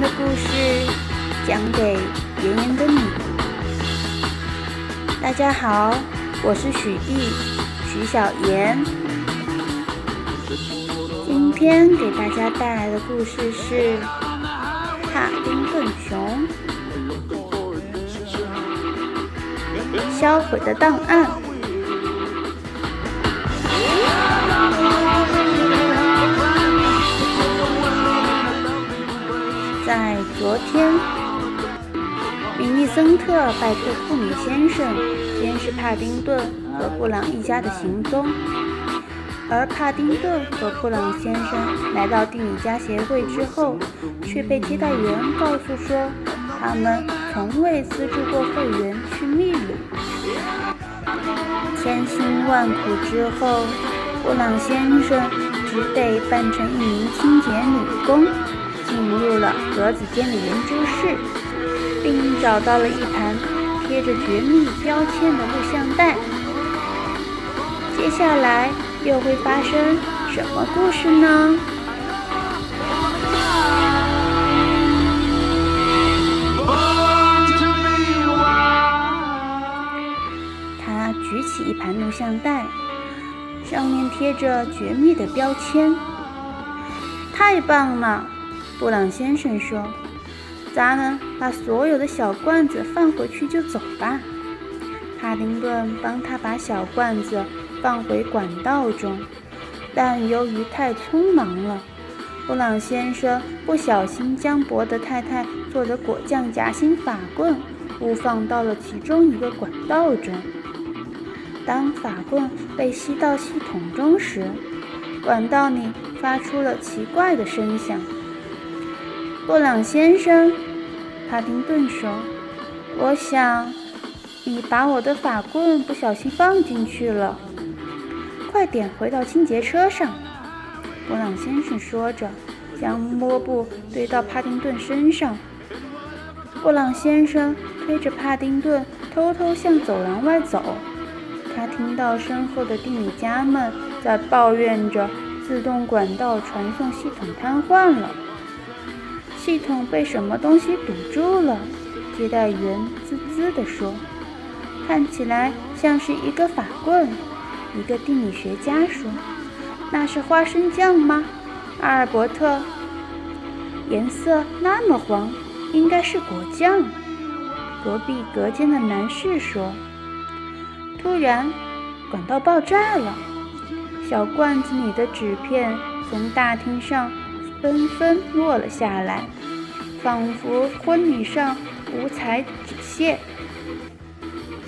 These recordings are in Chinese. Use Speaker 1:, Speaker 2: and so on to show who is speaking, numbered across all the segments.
Speaker 1: 的故事讲给炎炎的你。大家好，我是许艺，许小妍。今天给大家带来的故事是《帕丁顿熊》销毁的档案。天，米利森特拜托库米先生监视帕丁顿和布朗一家的行踪，而帕丁顿和布朗先生来到蒂米家协会之后，却被接待员告诉说，他们从未资助过会员去秘鲁。千辛万苦之后，布朗先生只得扮成一名清洁女工。进入了格子间的研究室，并找到了一盘贴着绝密标签的录像带。接下来又会发生什么故事呢？他举起一盘录像带，上面贴着绝密的标签。太棒了！布朗先生说：“咱们把所有的小罐子放回去就走吧。”帕丁顿帮他把小罐子放回管道中，但由于太匆忙了，布朗先生不小心将伯德太太做的果酱夹心法棍误放到了其中一个管道中。当法棍被吸到系统中时，管道里发出了奇怪的声响。布朗先生，帕丁顿说：“我想你把我的法棍不小心放进去了。快点回到清洁车上。”布朗先生说着，将抹布堆到帕丁顿身上。布朗先生推着帕丁顿偷偷向走廊外走。他听到身后的地米家们在抱怨着自动管道传送系统瘫痪了。系统被什么东西堵住了？接待员滋滋地说：“看起来像是一个法棍。”一个地理学家说：“那是花生酱吗？”阿尔伯特：“颜色那么黄，应该是果酱。”隔壁隔间的男士说：“突然，管道爆炸了，小罐子里的纸片从大厅上。”纷纷落了下来，仿佛婚礼上五彩纸屑。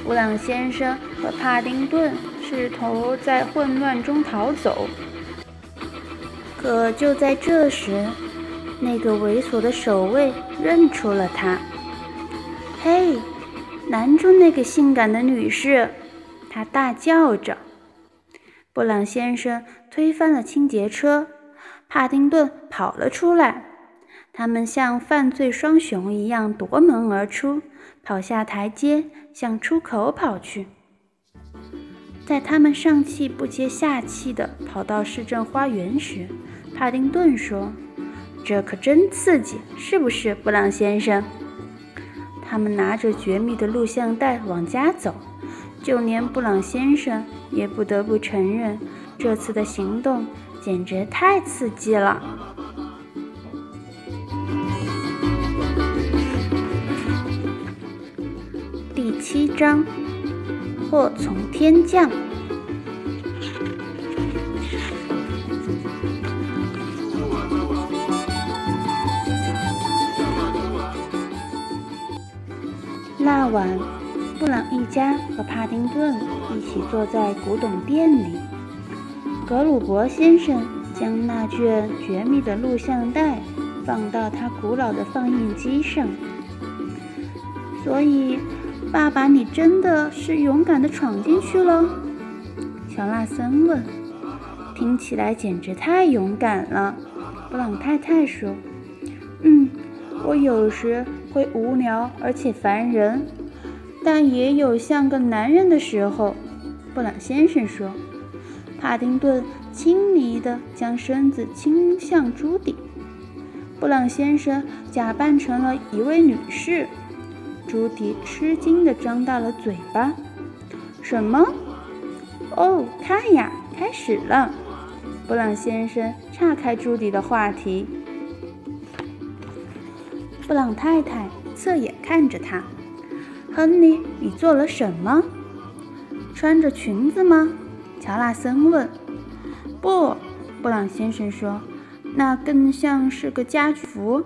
Speaker 1: 布朗先生和帕丁顿试图在混乱中逃走，可就在这时，那个猥琐的守卫认出了他。“嘿，拦住那个性感的女士！”他大叫着。布朗先生推翻了清洁车。帕丁顿跑了出来，他们像犯罪双雄一样夺门而出，跑下台阶，向出口跑去。在他们上气不接下气地跑到市政花园时，帕丁顿说：“这可真刺激，是不是，布朗先生？”他们拿着绝密的录像带往家走，就连布朗先生也不得不承认，这次的行动。简直太刺激了！第七章，祸从天降。那晚，布朗一家和帕丁顿一起坐在古董店里。格鲁伯先生将那卷绝密的录像带放到他古老的放映机上。所以，爸爸，你真的是勇敢地闯进去了？乔纳森问。听起来简直太勇敢了，布朗太太说。嗯，我有时会无聊而且烦人，但也有像个男人的时候，布朗先生说。帕丁顿轻昵地将身子倾向朱迪。布朗先生假扮成了一位女士。朱迪吃惊地张大了嘴巴。什么？哦，看呀，开始了！布朗先生岔开朱迪的话题。布朗太太侧眼看着他。亨利，你做了什么？穿着裙子吗？乔纳森问。不，布朗先生说，那更像是个家居服，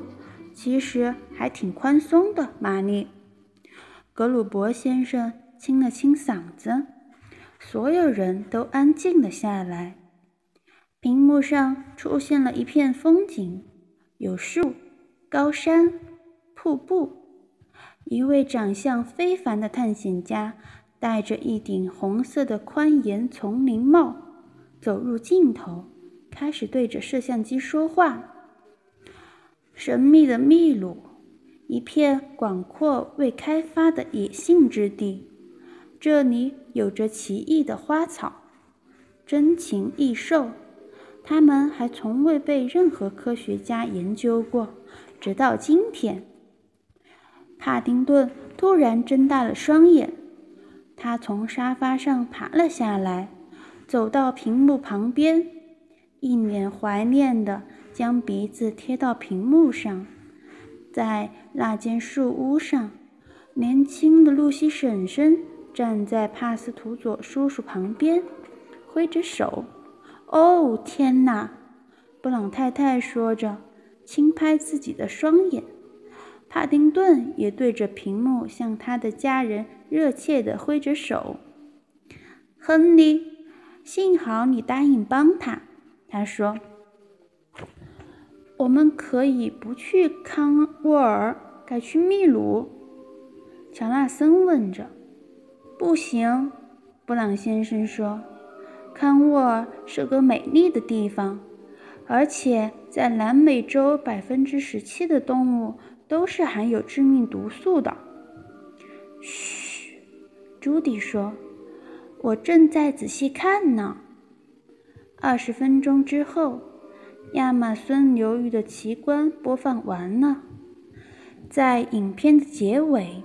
Speaker 1: 其实还挺宽松的。玛丽，格鲁伯先生清了清嗓子，所有人都安静了下来。屏幕上出现了一片风景，有树、高山、瀑布。一位长相非凡的探险家戴着一顶红色的宽檐丛林帽。走入镜头，开始对着摄像机说话。神秘的秘鲁，一片广阔未开发的野性之地，这里有着奇异的花草、珍禽异兽，它们还从未被任何科学家研究过，直到今天。帕丁顿突然睁大了双眼，他从沙发上爬了下来。走到屏幕旁边，一脸怀念地将鼻子贴到屏幕上。在那间树屋上，年轻的露西婶婶站在帕斯图佐叔叔旁边，挥着手。“哦，天哪！”布朗太太说着，轻拍自己的双眼。帕丁顿也对着屏幕向他的家人热切地挥着手。亨利。幸好你答应帮他，他说：“我们可以不去康沃尔，改去秘鲁。”乔纳森问着。“不行。”布朗先生说，“康沃尔是个美丽的地方，而且在南美洲，百分之十七的动物都是含有致命毒素的。”“嘘。”朱迪说。我正在仔细看呢。二十分钟之后，亚马孙流域的奇观播放完了。在影片的结尾，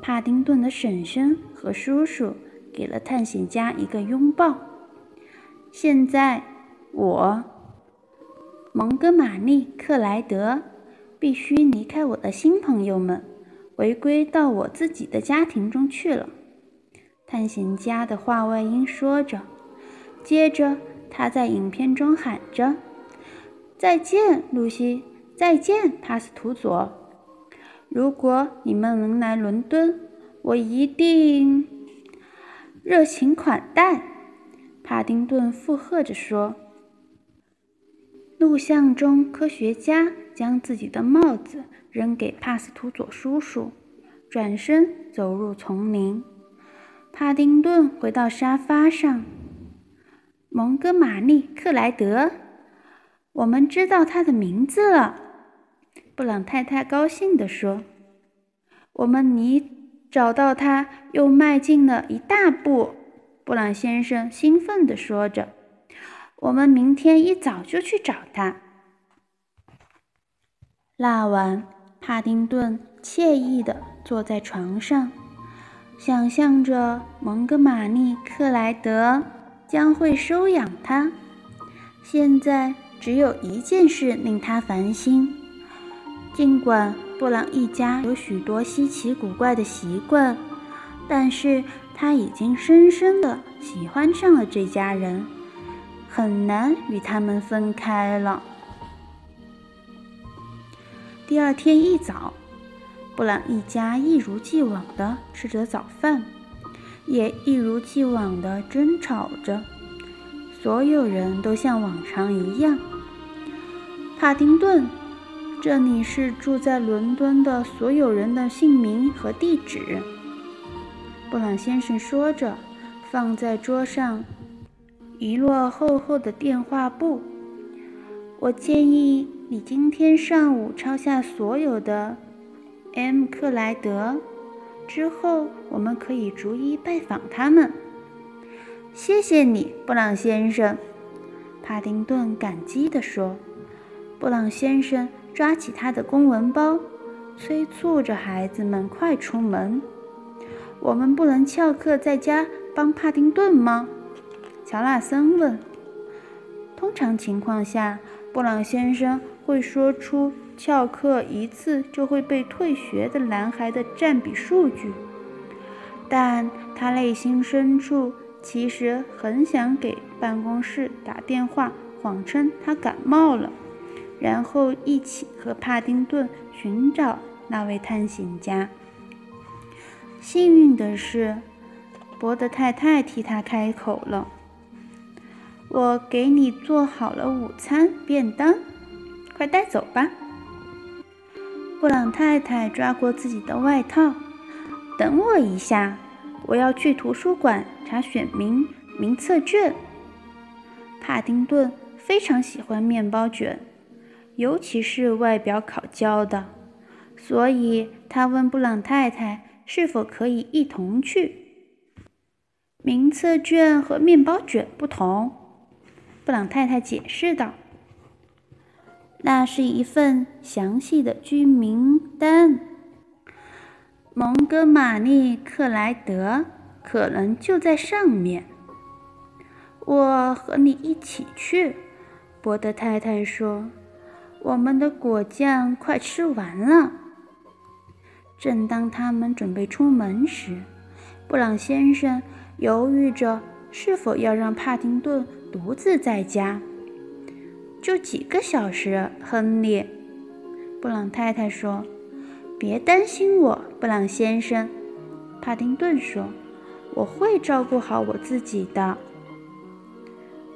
Speaker 1: 帕丁顿的婶婶和叔叔给了探险家一个拥抱。现在，我，蒙哥马利·克莱德，必须离开我的新朋友们，回归到我自己的家庭中去了。探险家的话外音说着，接着他在影片中喊着：“再见，露西！再见，帕斯图佐！如果你们能来伦敦，我一定热情款待。”帕丁顿附和着说。录像中，科学家将自己的帽子扔给帕斯图佐叔叔，转身走入丛林。帕丁顿回到沙发上。蒙哥马利·克莱德，我们知道他的名字了。布朗太太高兴地说：“我们离找到他又迈进了一大步。”布朗先生兴奋地说着：“我们明天一早就去找他。”那晚，帕丁顿惬意地坐在床上。想象着蒙哥马利·克莱德将会收养他。现在只有一件事令他烦心：尽管布朗一家有许多稀奇古怪的习惯，但是他已经深深地喜欢上了这家人，很难与他们分开了。第二天一早。布朗一家一如既往地吃着早饭，也一如既往地争吵着。所有人都像往常一样。帕丁顿，这里是住在伦敦的所有人的姓名和地址。布朗先生说着，放在桌上一摞厚厚的电话簿。我建议你今天上午抄下所有的。M. 克莱德，之后我们可以逐一拜访他们。谢谢你，布朗先生。帕丁顿感激地说：“布朗先生抓起他的公文包，催促着孩子们快出门。我们不能翘课在家帮帕丁顿吗？乔纳森问。通常情况下，布朗先生会说出翘课一次就会被退学的男孩的占比数据，但他内心深处其实很想给办公室打电话，谎称他感冒了，然后一起和帕丁顿寻找那位探险家。幸运的是，伯德太太替他开口了：“我给你做好了午餐便当，快带走吧。”布朗太太抓过自己的外套，“等我一下，我要去图书馆查选民名册卷。”帕丁顿非常喜欢面包卷，尤其是外表烤焦的，所以他问布朗太太。是否可以一同去？名册卷和面包卷不同，布朗太太解释道：“那是一份详细的居民单。蒙哥马利克莱德可能就在上面。”我和你一起去，伯德太太说：“我们的果酱快吃完了。”正当他们准备出门时，布朗先生犹豫着是否要让帕丁顿独自在家。就几个小时，亨利。布朗太太说：“别担心我，布朗先生。”帕丁顿说：“我会照顾好我自己的。”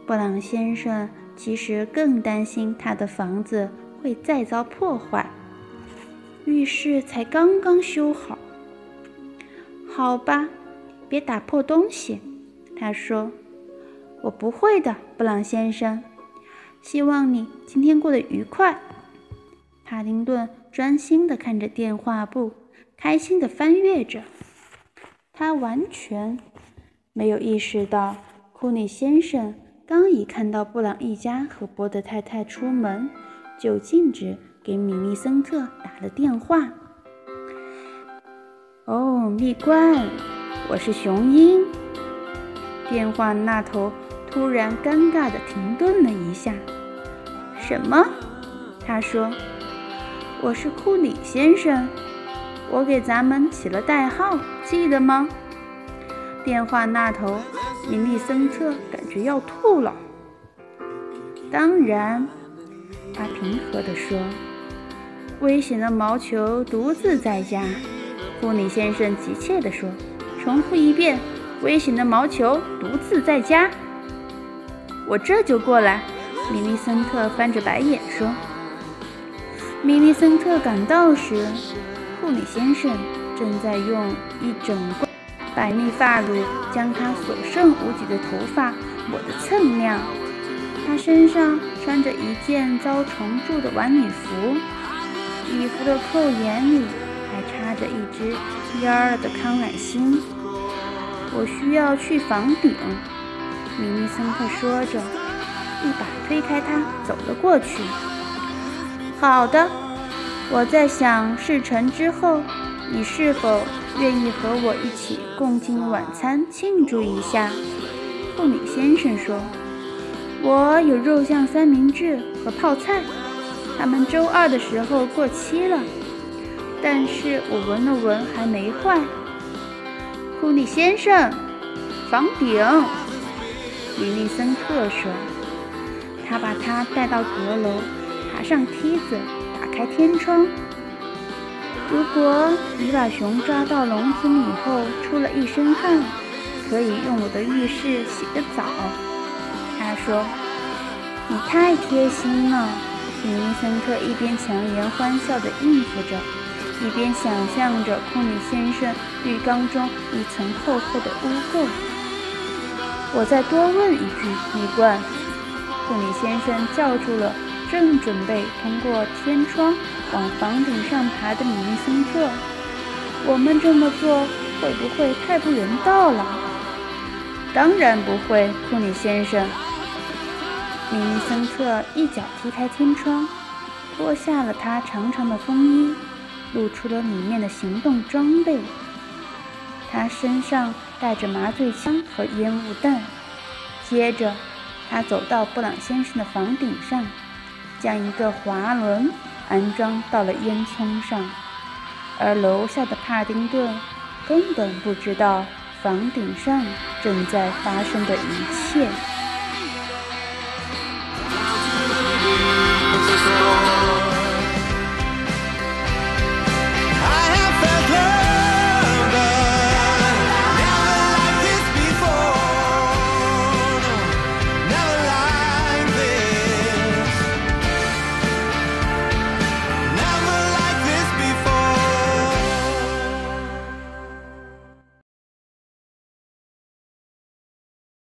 Speaker 1: 布朗先生其实更担心他的房子会再遭破坏。浴室才刚刚修好，好吧，别打破东西。他说：“我不会的，布朗先生。希望你今天过得愉快。”帕丁顿专心地看着电话簿，开心地翻阅着。他完全没有意识到，库里先生刚一看到布朗一家和波德太太出门，就径直。给米利森特打了电话。哦，蜜罐，我是雄鹰。电话那头突然尴尬的停顿了一下。什么？他说：“我是库里先生，我给咱们起了代号，记得吗？”电话那头，米利森特感觉要吐了。当然，他平和地说。危险的毛球独自在家，库里先生急切地说：“重复一遍，危险的毛球独自在家。”我这就过来。”米利森特翻着白眼说。米利森特赶到时，库里先生正在用一整罐百蜜发乳将他所剩无几的头发抹得锃亮。他身上穿着一件遭虫蛀的晚礼服。礼服的扣眼里还插着一只蔫了的康乃馨。我需要去房顶，米利森特说着，一把推开他，走了过去。好的，我在想事成之后，你是否愿意和我一起共进晚餐，庆祝一下？库里先生说：“我有肉酱三明治和泡菜。”他们周二的时候过期了，但是我闻了闻还没坏。库里先生，房顶，米利森特说。他把他带到阁楼，爬上梯子，打开天窗。如果你把熊抓到笼子里后出了一身汗，可以用我的浴室洗个澡。他说：“你太贴心了。”米利森特一边强颜欢笑地应付着，一边想象着库里先生浴缸中一层厚厚的污垢。我再多问一句，蜜罐。库里先生叫住了正准备通过天窗往房顶上爬的米利森特：“我们这么做会不会太不人道了？”“当然不会，库里先生。”米利森特一脚踢开天窗，脱下了他长长的风衣，露出了里面的行动装备。他身上带着麻醉枪和烟雾弹。接着，他走到布朗先生的房顶上，将一个滑轮安装到了烟囱上，而楼下的帕丁顿根本不知道房顶上正在发生的一切。